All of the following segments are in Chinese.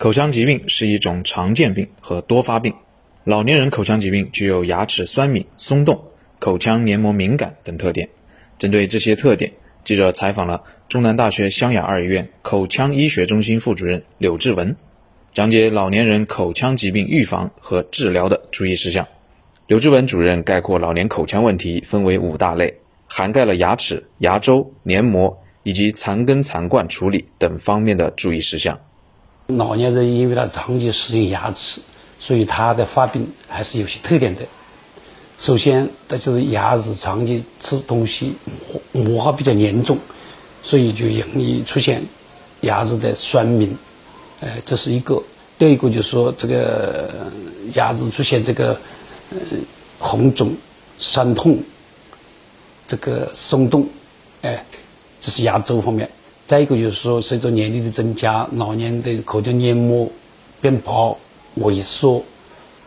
口腔疾病是一种常见病和多发病。老年人口腔疾病具有牙齿酸敏、松动、口腔黏膜敏感等特点。针对这些特点，记者采访了中南大学湘雅二医院口腔医学中心副主任柳志文，讲解老年人口腔疾病预防和治疗的注意事项。柳志文主任概括老年口腔问题分为五大类，涵盖了牙齿、牙周、黏膜以及残根残冠处理等方面的注意事项。老年人因为他长期使用牙齿，所以他的发病还是有些特点的。首先，他就是牙齿长期吃东西磨合比较严重，所以就容易出现牙齿的酸敏。呃，这是一个。第二一个就是说，这个牙齿出现这个呃红肿、酸痛、这个松动，哎，这是牙周方面。再一个就是说，随着年龄的增加，老年的口腔黏膜变薄、萎缩，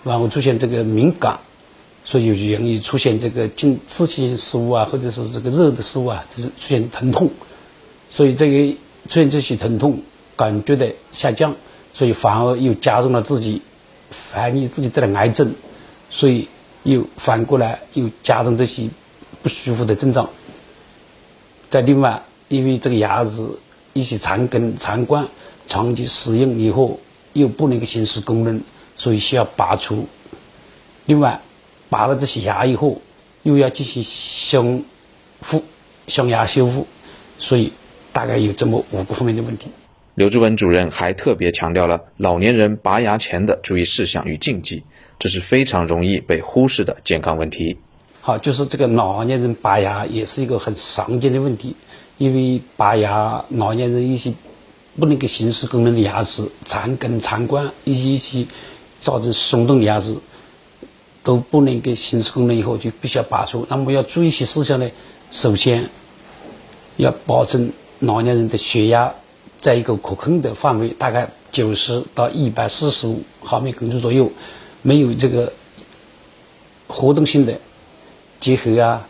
然后出现这个敏感，所以就容易出现这个进刺激性食物啊，或者是这个热的食物啊，就是出现疼痛。所以这个出现这些疼痛，感觉的下降，所以反而又加重了自己怀疑自己得了癌症，所以又反过来又加重这些不舒服的症状。再另外。因为这个牙齿一些残根残冠长期使用以后又不能够行使功能，所以需要拔除。另外，拔了这些牙以后，又要进行修复、镶牙修复，所以大概有这么五个方面的问题。刘志文主任还特别强调了老年人拔牙前的注意事项与禁忌，这是非常容易被忽视的健康问题。好，就是这个老年人拔牙也是一个很常见的问题。因为拔牙，老年人一些不能够行使功能的牙齿、残根、残冠，一些一些造成松动的牙齿都不能够行使功能，以后就必须要拔出。那么要注意一些事项呢？首先要保证老年人的血压在一个可控的范围，大概九十到一百四十五毫米汞柱左右，没有这个活动性的结核啊、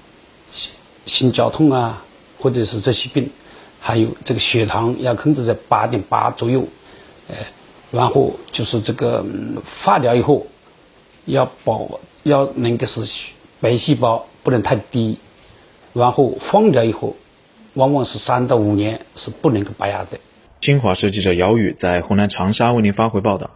心心绞痛啊。或者是这些病，还有这个血糖要控制在八点八左右，呃，然后就是这个化疗以后要保要能够是白细胞不能太低，然后放疗以后往往是三到五年是不能够拔牙的。新华社记者姚宇在湖南长沙为您发回报道。